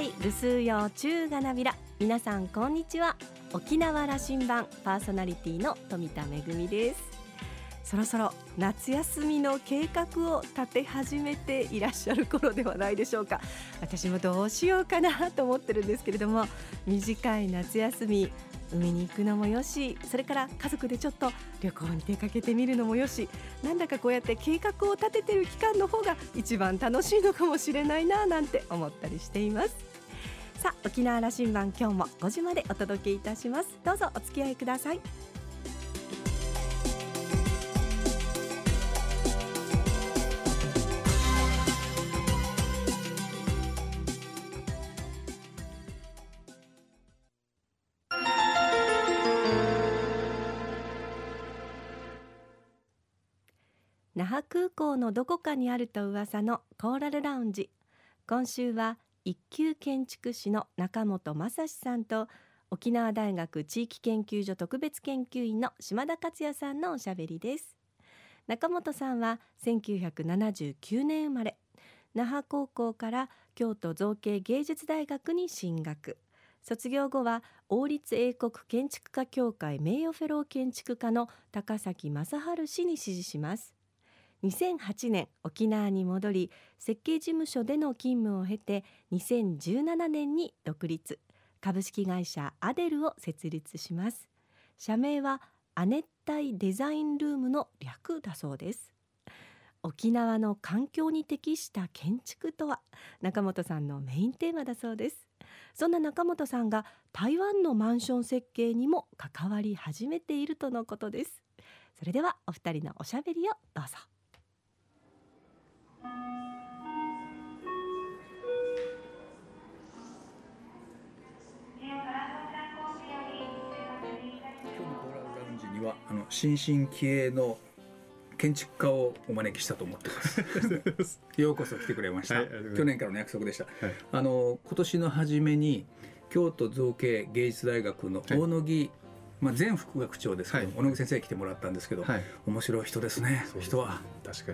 いぐすうよう中がなびら。皆さんこんにちは。沖縄羅針盤パーソナリティの富田恵です。そろそろ夏休みの計画を立て始めていらっしゃる頃ではないでしょうか。私もどうしようかなと思ってるんですけれども短い夏休み海に行くのもよしそれから家族でちょっと旅行に出かけてみるのもよしなんだかこうやって計画を立ててる期間の方が一番楽しいのかもしれないななんて思ったりしています。さあ沖縄羅針盤今日も5時までお届けいたします。どうぞお付き合いください。那覇空港のどこかにあると噂のコーラルラウンジ。今週は一級建築士の中本正史さんと沖縄大学地域研究所特別研究員の島田克也さんのおしゃべりです。中本さんは1979年生まれ。那覇高校から京都造形芸術大学に進学。卒業後は王立英国建築家協会名誉フェロー建築家の高崎正治氏に支持します。2008年沖縄に戻り設計事務所での勤務を経て2017年に独立。株式会社アデルを設立します。社名は亜熱帯デザインルームの略だそうです。沖縄の環境に適した建築とは中本さんのメインテーマだそうです。そんな中本さんが台湾のマンション設計にも関わり始めているとのことです。それではお二人のおしゃべりをどうぞ。新進気鋭の建築家をお招きしたと思ってます。ようこそ来てくれました、はい、去年からの約束でした、はい、あの今年の初めに京都造形芸術大学の大野木、はい、まあ、前副学長ですけど、小野木先生来てもらったんですけど、面白い人ですね。人は。確か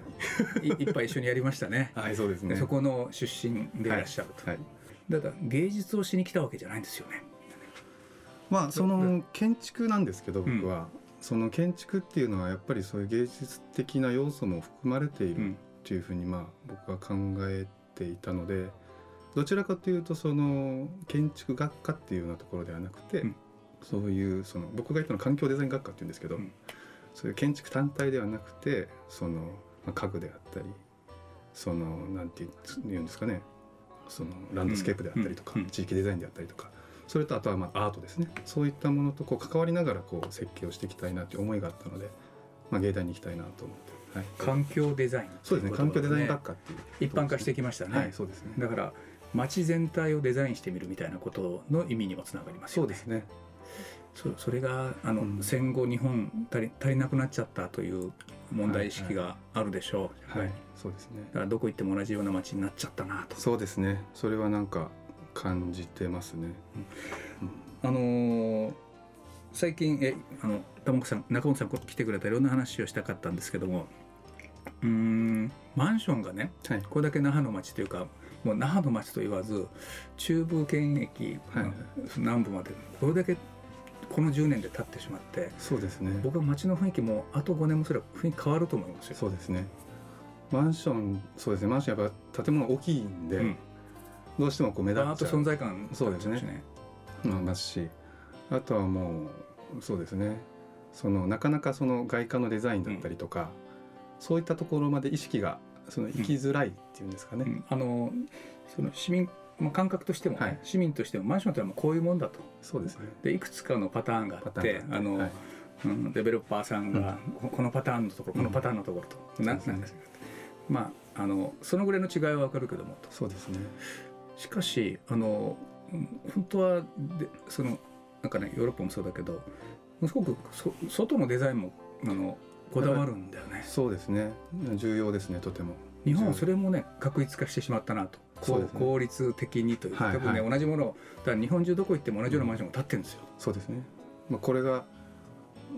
に。いっぱい一緒にやりましたね。はいそうですね。そこの出身でいらっしゃると、だから芸術をしに来たわけじゃないんですよね。まあその建築なんですけど僕は、その建築っていうのはやっぱりそういう芸術的な要素も含まれているっていうふうにまあ僕は考えていたのでどちらかというとその建築学科っていうようなところではなくて、うん、そういうその僕が言ったのは環境デザイン学科っていうんですけど、うん、そういう建築単体ではなくてその、まあ、家具であったりそのなんて言うんですかねそのランドスケープであったりとか、地域デザインであったりとかそれとあとはまあアートですね。そういったものとこう関わりながらこう設計をしていきたいなという思いがあったので、まあ、芸大に行きたいなと思って、はい、環境デザイン、そうですね。環境デザイン学科っていう。一般化してきましたね、はい、そうですね。だから街全体をデザインしてみるみたいなことの意味にもつながりますよね。そうですね。そそれがあの、うん、戦後日本足り足りなくなっちゃったという問題意識があるでしょう。はい、はい、そうですね。だからどこ行っても同じような街になっちゃったなと。そうですね。それはなんか感じてますね。うん、あのー、最近えあの玉子さん中本さん来てくれたいろんな話をしたかったんですけどもうんマンションがね、はい、これだけ那覇の町というかもう那覇の町と言わず中部県駅、はい、南部までこれだけこの10年で経ってしまってそうですね。僕は街の雰囲気もあと5年もすれば雰囲気変わると思いますよ。そうですね。マンションそうですね。マンションやっぱ建物大きいんで、うん、どうしてもこう目立っちゃう。存在感そうですね。ますしあとはもうそうですね。そのなかなかその外貨のデザインだったりとか、うん、そういったところまで意識がその生きづらいっていうんですかね。うん、あのその市民まあ、感覚としても、ねはい、市民としてもマンションというのはこういうもんだと。そうですね。でいくつかのパターンがあってあの、はい、うん、デベロッパーさんが、うん、このパターンのところこのパターンのところと、うん、なんなんですかまああのそのぐらいの違いは分かるけどもと。そうですねしかしあの本当はでそのなんかねヨーロッパもそうだけどすごくそ外のデザインもあのこだわるんだよね。そうですね。重要ですねとても。日本はそれもね確一化してしまったなと、ね、効率的にというか、はいはい、ね同じものだから日本中どこ行っても同じようなマンションが建ってるんですよ、そうですね、まあ、これが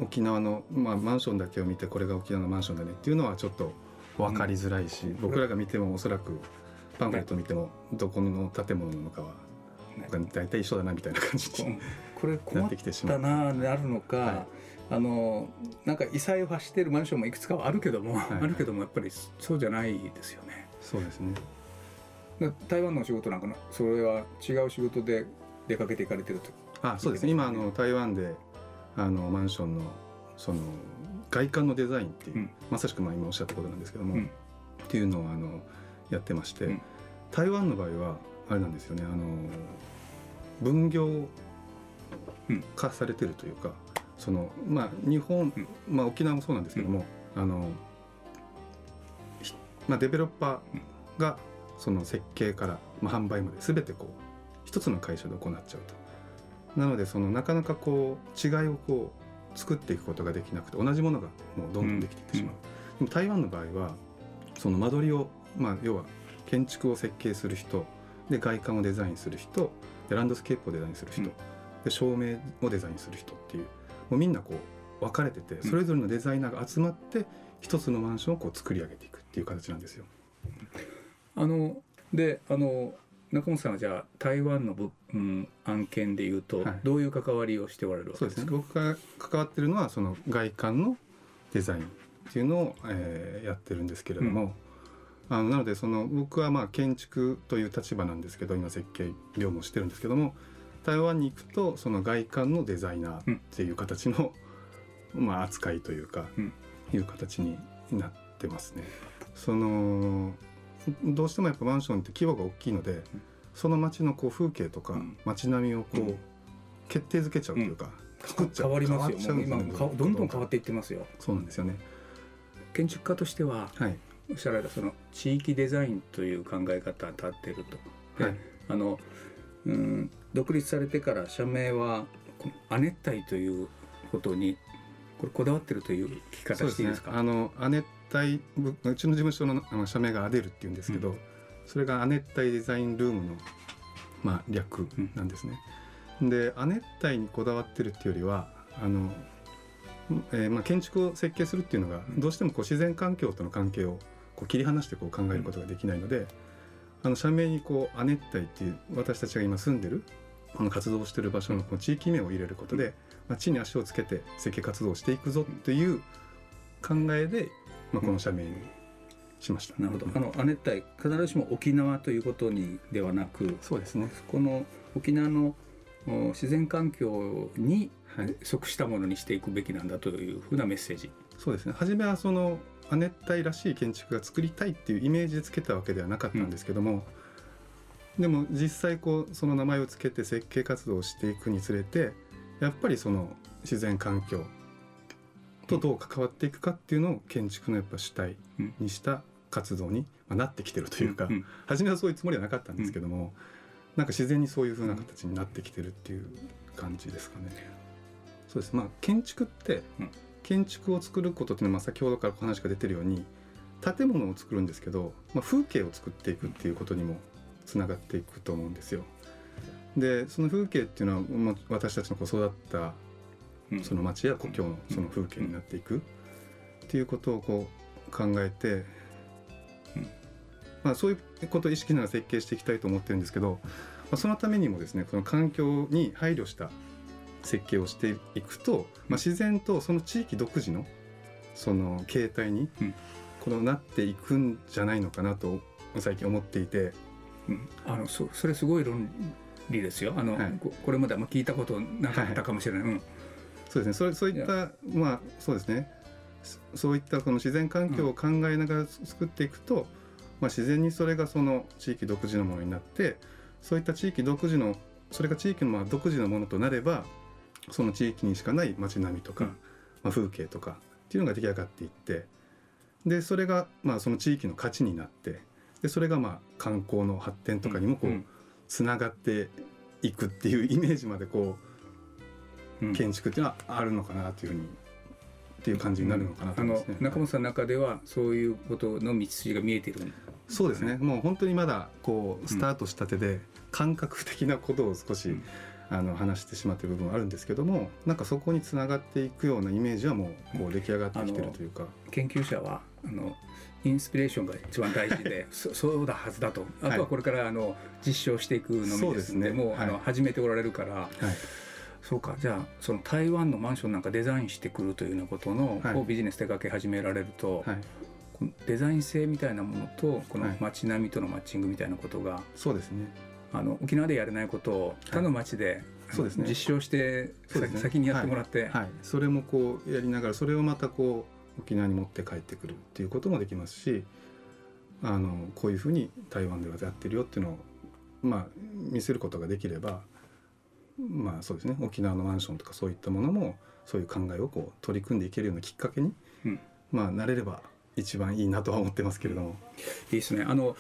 沖縄の、まあ、マンションだけを見てこれが沖縄のマンションだねっていうのはちょっと分かりづらいし、うん、僕らが見てもおそらくパンフレット見てもどこの建物なのかはが大体一緒だなみたいな感じにこれ困ったななるのか、はい、あのなんか異彩を発しているマンションもいくつかはあるけども、はい、あるけどもやっぱりそうじゃないですよね。そうですね。台湾の仕事なんかそれは違う仕事で出かけていかれてると。あそうですね。今あの台湾であのマンションのその外観のデザインっていう、うん、まさしくまあ今おっしゃったことなんですけども、うん、っていうのをあのやってまして、うん、台湾の場合はあれなんですよねあの分業化されてるというか、そのまあ日本、まあ、沖縄もそうなんですけども、あのまあ、デベロッパーがその設計から、まあ、販売まで全てこう一つの会社で行っちゃうと。なのでそのなかなかこう違いをこう作っていくことができなくて同じものがもうどんどんできていってしまう。でも台湾の場合はその間取りを、まあ、要は建築を設計する人で外観をデザインする人でランドスケープをデザインする人、うん、で照明をデザインする人っていうもうみんなこう分かれててそれぞれのデザイナーが集まって一つのマンションをこう作り上げていくっていう形なんですよ。あのであの中本さんはじゃあ台湾のぶ、うん、案件でいうと、どういう関わりをしておられるわけですか、ね、僕が関わってるのはその外観のデザインっていうのを、えー、やってるんですけれども、うんあのなのでその僕はまあ建築という立場なんですけど今設計業務をしてるんですけども台湾に行くとその外観のデザイナーっていう形の、うん、まあ扱いというか、うん、いう形になってますね。そのどうしてもやっぱマンションって規模が大きいので、その街のこう風景とか街並みをこう決定づけちゃうというか、作っちゃう。変わりますよ、ね、今どんどん変わっていってますよ。そうなんですよね。建築家としては、はい、おっしゃられたその地域デザインという考え方に立っていると。はい、あのうん独立されてから社名は亜熱帯ということにこれこだわってるという聞き方していいですか、ね、あの亜熱帯うちの事務所のあの社名がアデルっていうんですけど、うん、それが亜熱帯デザインルームの、まあ、略なんですね。うん、で亜熱帯にこだわってるっていうよりはあの、えーまあ、建築を設計するっていうのがどうしてもこう自然環境との関係をこう切り離してこう考えることができないので、あの社名にこう亜熱帯っていう私たちが今住んでるこの活動してる場所のこの地域名を入れることで、まあ、地に足をつけて設計活動をしていくぞという考えで、まあ、この社名にしました。なるほど。あの亜熱帯必ずしも沖縄ということにではなく、そうですね。この沖縄の自然環境に即したものにしていくべきなんだというふうなメッセージ。そうですね。初めはその亜熱帯らしい建築が作りたいっていうイメージでつけたわけではなかったんですけども、うん、でも実際こうその名前を付けて設計活動をしていくにつれてやっぱりその自然環境とどう関わっていくかっていうのを建築のやっぱ主体にした活動になってきてるというか、うんうん、初めはそういうつもりはなかったんですけども、うん、なんか自然にそういうふうな形になってきてるっていう感じですかね。そうです。まあ建築って建築を作ることっていうのは先ほどからお話が出てるように建物を作るんですけど、まあ、風景を作っていくっていうことにもつながっていくと思うんですよ。でその風景っていうのは、まあ、私たちのこう育ったその町や故郷のその風景になっていくっていうことをこう考えて、まあ、そういうことを意識しながら設計していきたいと思ってるんですけど、まあ、そのためにもですねその環境に配慮した設計をしていくと、まあ、自然とその地域独自のその形態にこのなっていくんじゃないのかなと最近思っていて、うん、あのそそれすごい論理ですよ。あの、はい、これまであ聞いたことなかったかもしれない、はい。うん、そうですね。それそういったまあそうですね。そういったこの自然環境を考えながら作っていくと、うん、まあ、自然にそれがその地域独自のものになってそういった地域独自のそれが地域のまあ独自のものとなればその地域にしかない街並みとか、うん、まあ、風景とかっていうのが出来上がっていってでそれがまあその地域の価値になってでそれがまあ観光の発展とかにもこうつながっていくっていうイメージまでこう、建築っていうのはあるのかなというふうにっていう感じになるのかなと思いますね、うん、中本さんの中ではそういうことの道筋が見えてる、ね、そうですね。もう本当にまだこうスタートしたてで感覚的なことを少し、あの話してしまってる部分はあるんですけどもなんかそこにつながっていくようなイメージはもうこう出来上がってきてるというか。研究者はあのインスピレーションが一番大事で そそうだはずだと。あとはこれからあの実証していくのみですので、ね、もう、はい、あの始めておられるから、はい、そうか。じゃあその台湾のマンションなんかデザインしてくるというようなことの、はい、ビジネス手掛け始められると、はい、デザイン性みたいなものとこの街並みとのマッチングみたいなことが、そうですねあの沖縄でやれないことを他の町で、そうですね、実証して、ね、先にやってもらって、はい、それもこうやりながらそれをまたこう沖縄に持って帰ってくるっていうこともできますしあのこういうふうに台湾ではやってるよっていうのを、まあ、見せることができればまあそうですね。沖縄のマンションとかそういったものもそういう考えをこう取り組んでいけるようなきっかけに、うん、まあなれれば一番いいなとは思ってますけれども。いいですね。あの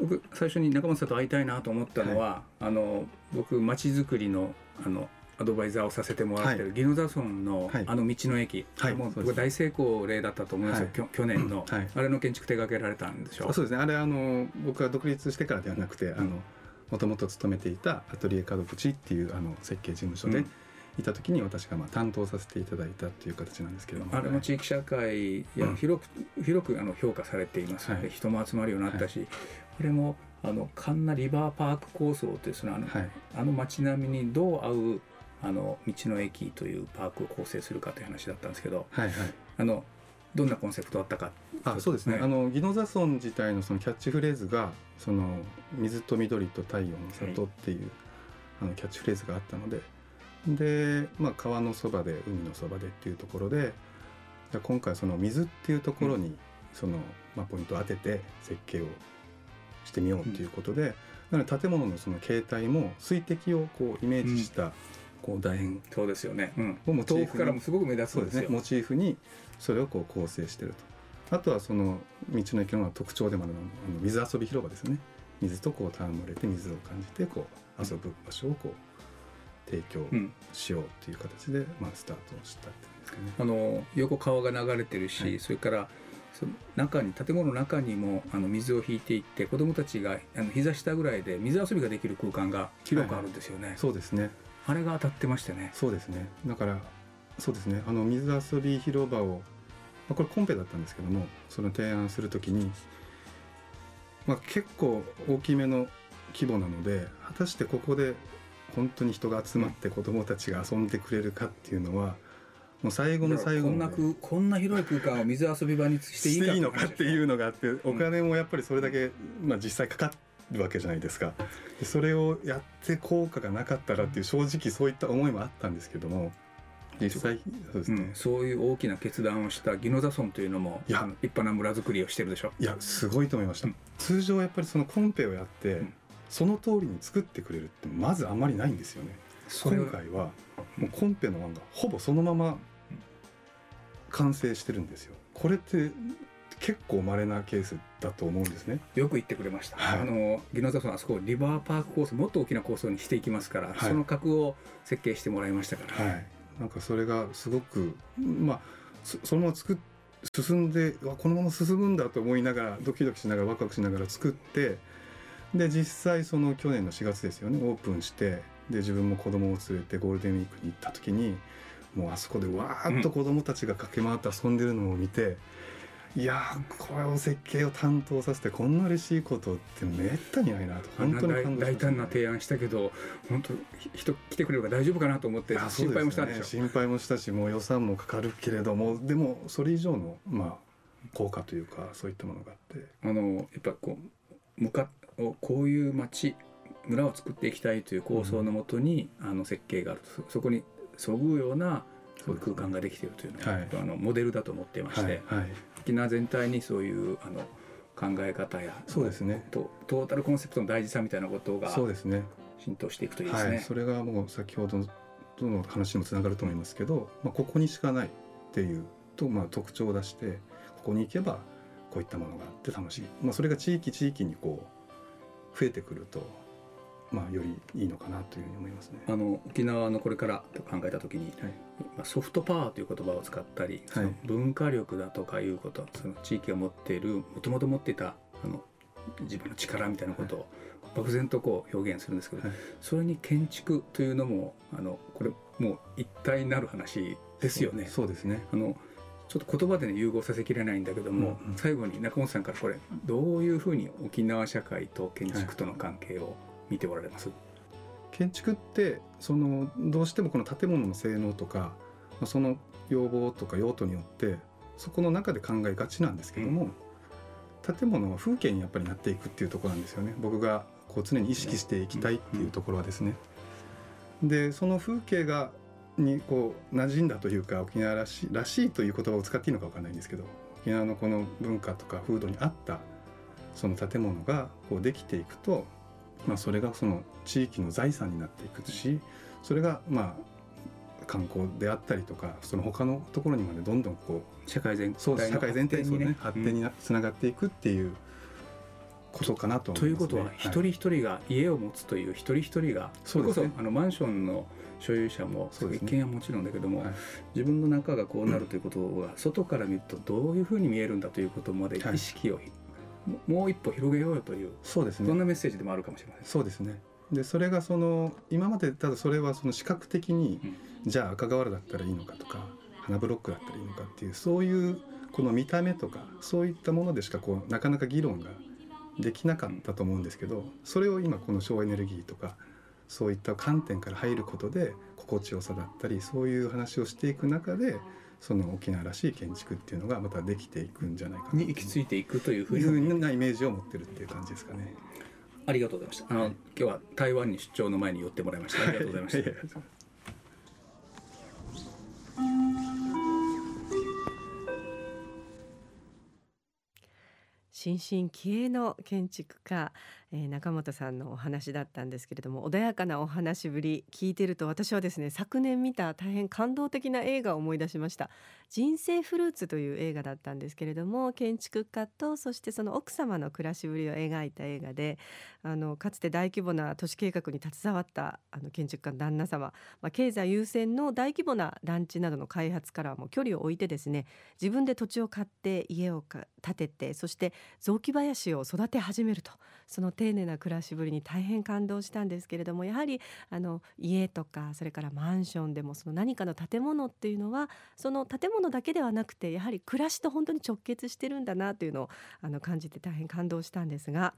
僕最初に中本さんと会いたいなと思ったのは、はい、あの僕まちづくりのあのアドバイザーをさせてもらってる、はい、宜野座村の、あの道の駅、はい、もう僕大成功例だったと思いますよ、はい、去年の、はい、あれの建築手掛けられたんでしょ？うそうですね。あれあの僕は独立してからではなくてあのもともと勤めていたアトリエ門口っていうあの設計事務所で、いた時に私がまあ担当させていただいたっていう形なんですけども、あれも地域社会や広く、うん、広くあの評価されていますので、はい、人も集まるようになったし、はい、これもあのカンナリバーパーク構想というそのあの,、はい、あの街並みにどう合うあの道の駅というパークを構成するかという話だったんですけど、はいはい、あのどんなコンセプトだったか。あそうですね、あの宜野座村自体のそのキャッチフレーズがその水と緑と太陽の里っていう、はい、あのキャッチフレーズがあったのでで、まあ、川のそばで海のそばでっていうところで今回その水っていうところにその、まあ、ポイントを当てて設計をしてみようっていうことで、うん、なので建物のその形態も水滴をこうイメージした、こう楕円そうですよね、うん、もう遠くからもすごく目立つんですよ、ね、モチーフにそれをこう構成してると。あとはその道の駅の特徴でもあるのあの水遊び広場ですね。水とこう戯れて水を感じてこう遊ぶ場所をこう提供しようっていう形で、まあ、スタートしたってですかね。あの横川が流れてるし、はい、それからその中に建物の中にもあの水を引いていって子どもたちがあの膝下ぐらいで水遊びができる空間が広くあるんですよね。はい、そうですねあれが当たってましたね。そうですねだからそうですねあの水遊び広場をまあ、これコンペだったんですけどもその提案する時に、まあ、結構大きめの規模なので果たしてここで本当に人が集まって子どもたちが遊んでくれるかっていうのはもう最後の最後こんなこんな広い空間を水遊び場にしていいい。いのかっていうのがあってお金もやっぱりそれだけ、まあ、実際かかるわけじゃないですか。それをやって効果がなかったらっていう正直そういった思いもあったんですけども実際そうですね、うん、そういう大きな決断をした宜野座村というのもいや。立派な村づくりをしてるでしょ？いやすごいと思いました、うん、通常やっぱりそのコンペをやって、うん、その通りに作ってくれるってまずあんまりないんですよね。今回はもうコンペの案がほぼそのまま完成してるんですよ。これって結構稀なケースだと思うんですね。よく言ってくれました、はい、あの宜野座村あそこリバーパークコースもっと大きな構想にしていきますから、はい、その格を設計してもらいましたから、はい。なんかそれがすごくまあそのまま作っ進んでこのまま進むんだと思いながらドキドキしながらワクワクしながら作ってで実際その去年の4月ですよねオープンしてで自分も子供を連れてゴールデンウィークに行った時にもうあそこでわーっと子供たちが駆け回って遊んでるのを見て、いやこれを設計を担当させてこんな嬉しいことってめったにないなと本当に感動大胆な提案したけど本当人来てくれるから大丈夫かなと思って心配もしたんでしょ、ね、心配もしたしもう予算もかかるけれどもでもそれ以上のまあ効果というかそういったものがあって。あのやっぱこう向かこういう街村を作っていきたいという構想のもとに、うん、あの設計があるそこにそぐうようなそういう空間ができているというのが、はい、あのモデルだと思っていまして、はいはい、沖縄全体にそういうあの考え方やそうですね。トトータルコンセプトの大事さみたいなことがそうですね。浸透していくといいですね。それがもう先ほどの話にもつながると思いますけど、まあ、ここにしかないっていうと、まあ、特徴を出してここに行けばこういったものがあって楽しい、まあ、それが地域地域にこう増えてくるとまあ、よりいいのかなというふうに思いますね。あの沖縄のこれからと考えた時に、はい、まあ、ソフトパワーという言葉を使ったり、その文化力だとかいうことその地域が持っているもともと持っていたあの自分の力みたいなことを漠然とこう表現するんですけど、はい、それに建築というのもあのこれもう一体になる話ですよね。そうですね。あのちょっと言葉で、ね、融合させきれないんだけども、うんうん、最後に中本さんからこれどういうふうに沖縄社会と建築との関係を見ておられます、はい、建築ってそのどうしてもこの建物の性能とかその要望とか用途によってそこの中で考えがちなんですけども、うん、建物は風景にやっぱりなっていくっていうところなんですよね。僕がこう常に意識していきたいっていうところはですね。でその風景がにこう馴染んだというか沖縄らしいらしいという言葉を使っていいのか分かんないんですけど沖縄のこの文化とか風土に合ったその建物がこうできていくと、まあ、それがその地域の財産になっていくしそれがまあ観光であったりとかその他のところにまでどんどんこう社会全体社会全体にね発展につながっていくっていうことかなと、ね、ということは、一人一人が家を持つという一人一人がそれこそあのマンションの所有者も一軒家はもちろんだけども、はい、自分の中がこうなるということが外から見るとどういうふうに見えるんだということまで意識を、はい、もう一歩広げようよというそうですね。どんなメッセージでもあるかもしれません。そうですね。でそれがその今までただそれはその視覚的に、うん、じゃあ赤瓦だったらいいのかとか花ブロックだったらいいのかっていうそういうこの見た目とかそういったものでしかこうなかなか議論ができなかったと思うんですけどそれを今この省エネルギーとかそういった観点から入ることで心地よさだったりそういう話をしていく中でその沖縄らしい建築っていうのがまたできていくんじゃないかに行き着いていくというふうなイメージを持ってるっていう感じですかね。ありがとうございました。あの、はい、今日は台湾に出張の前に寄ってもらいました。ありがとうございました。新進気鋭の建築家、えー、中本さんのお話だったんですけれども穏やかなお話ぶり聞いてると私はですね昨年見た大変感動的な映画を思い出しました。人生フルーツという映画だったんですけれども建築家とそしてその奥様の暮らしぶりを描いた映画であのかつて大規模な都市計画に携わったあの建築家の旦那様、まあ、経済優先の大規模な団地などの開発からも距離を置いてですね自分で土地を買って家を建ててそして雑木林を育て始めると。その丁寧な暮らしぶりに大変感動したんですけれどもやはりあの家とかそれからマンションでもその何かの建物っていうのはその建物だけではなくてやはり暮らしと本当に直結してるんだなというのをあの感じて大変感動したんですが、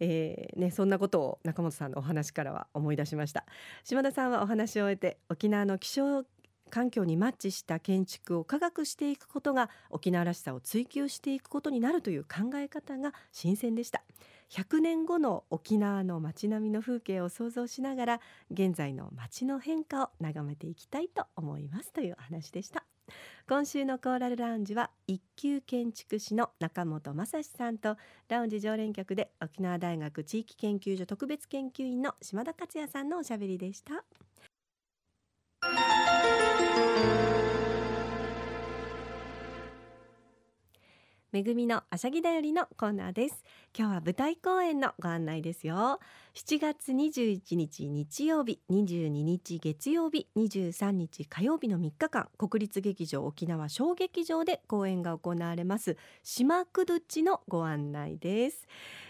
えーね、そんなことを中本さんのお話からは思い出しました。島田さんはお話を終えて沖縄の気象環境にマッチした建築を科学していくことが沖縄らしさを追求していくことになるという考え方が新鮮でした。100年後の沖縄の街並みの風景を想像しながら現在の街の変化を眺めていきたいと思いますという話でした。今週のコーラルラウンジは一級建築士の中本正史さんとラウンジ常連客で沖縄大学地域研究所特別研究員の島田克也さんのおしゃべりでした。めぐみのあしゃぎだよりのコーナーです。今日は舞台公演のご案内ですよ。7月21日日曜日22日月曜日23日火曜日の3日間国立劇場沖縄小劇場で公演が行われます島くどちのご案内です、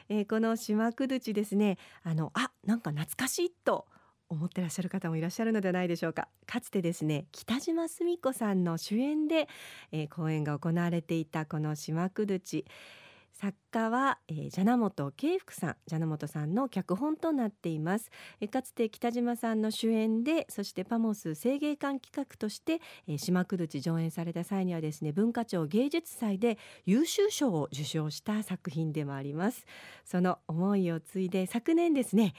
えー、この島くどちですね。あのあなんか懐かしいと思ってらっしゃる方もいらっしゃるのではないでしょうか。かつてですね北島澄子さんの主演で、えー、公演が行われていたこの島くるち作家は、えー、ジャナモト慶福さんジャナモトさんの脚本となっています、えー、かつて北島さんの主演でそしてパモス声芸館企画として、えー、島くどち上演された際にはですね文化庁芸術祭で優秀賞を受賞した作品でもあります。その思いを継いで昨年ですね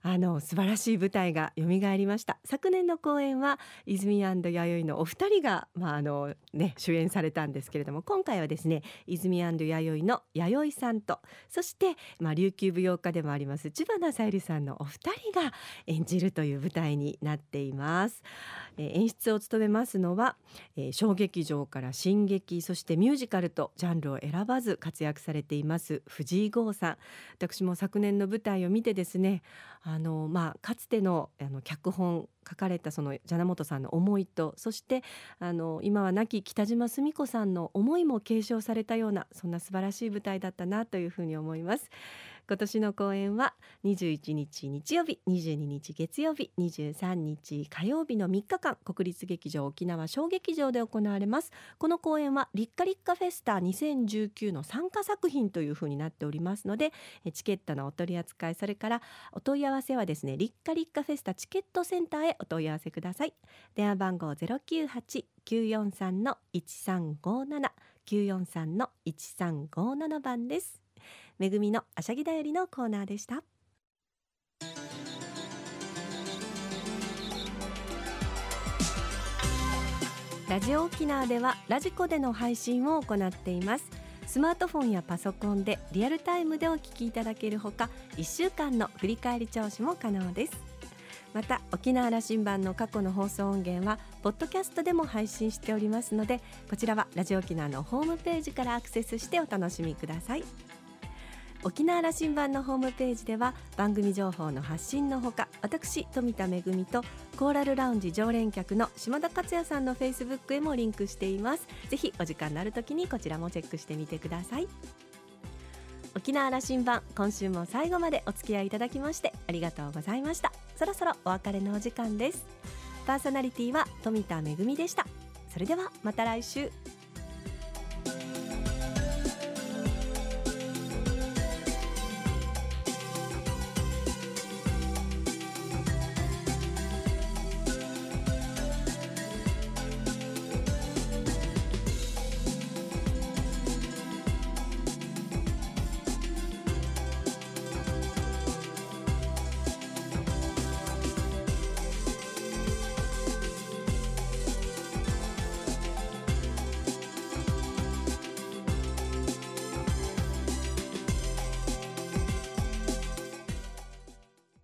あの素晴らしい舞台が蘇りました。昨年の公演は泉弥生のお二人がまああのね主演されたんですけれども今回はですね泉弥生の弥弥生さんとそしてまあ琉球舞踊家でもあります千葉なさゆりさんのお二人が演じるという舞台になっています、えー、演出を務めますのは、えー、小劇場から新劇そしてミュージカルとジャンルを選ばず活躍されています藤井剛さん。私も昨年の舞台を見てですねあの、まあ、かつてのあの脚本書かれたそのジャナモトさんの思いとそしてあの今は亡き北島澄子さんの思いも継承されたようなそんな素晴らしい舞台だったなというふうに思います。今年の公演は21日日曜日22日月曜日23日火曜日の3日間国立劇場沖縄小劇場で行われます。この公演はリッカリッカフェスタ2019の参加作品というふうになっておりますのでチケットのお取り扱いそれからお問い合わせはですねリッカリッカフェスタチケットセンターへお問い合わせください。電話番号098-943の1357 943の1357番です。めぐみのあしゃぎだよりのコーナーでした。ラジオ沖縄ではラジコでの配信を行っています。スマートフォンやパソコンでリアルタイムでお聞きいただけるほか1週間の振り返り聴取も可能です。また沖縄羅針盤の過去の放送音源はポッドキャストでも配信しておりますのでこちらはラジオ沖縄のホームページからアクセスしてお楽しみください。沖縄羅針盤のホームページでは番組情報の発信のほか私富田恵とコーラルラウンジ常連客の島田克也さんのフェイスブックへもリンクしています。ぜひお時間のある時にこちらもチェックしてみてください。沖縄羅針盤今週も最後までお付き合いいただきましてありがとうございました。そろそろお別れのお時間です。パーソナリティは富田恵でした。それではまた来週。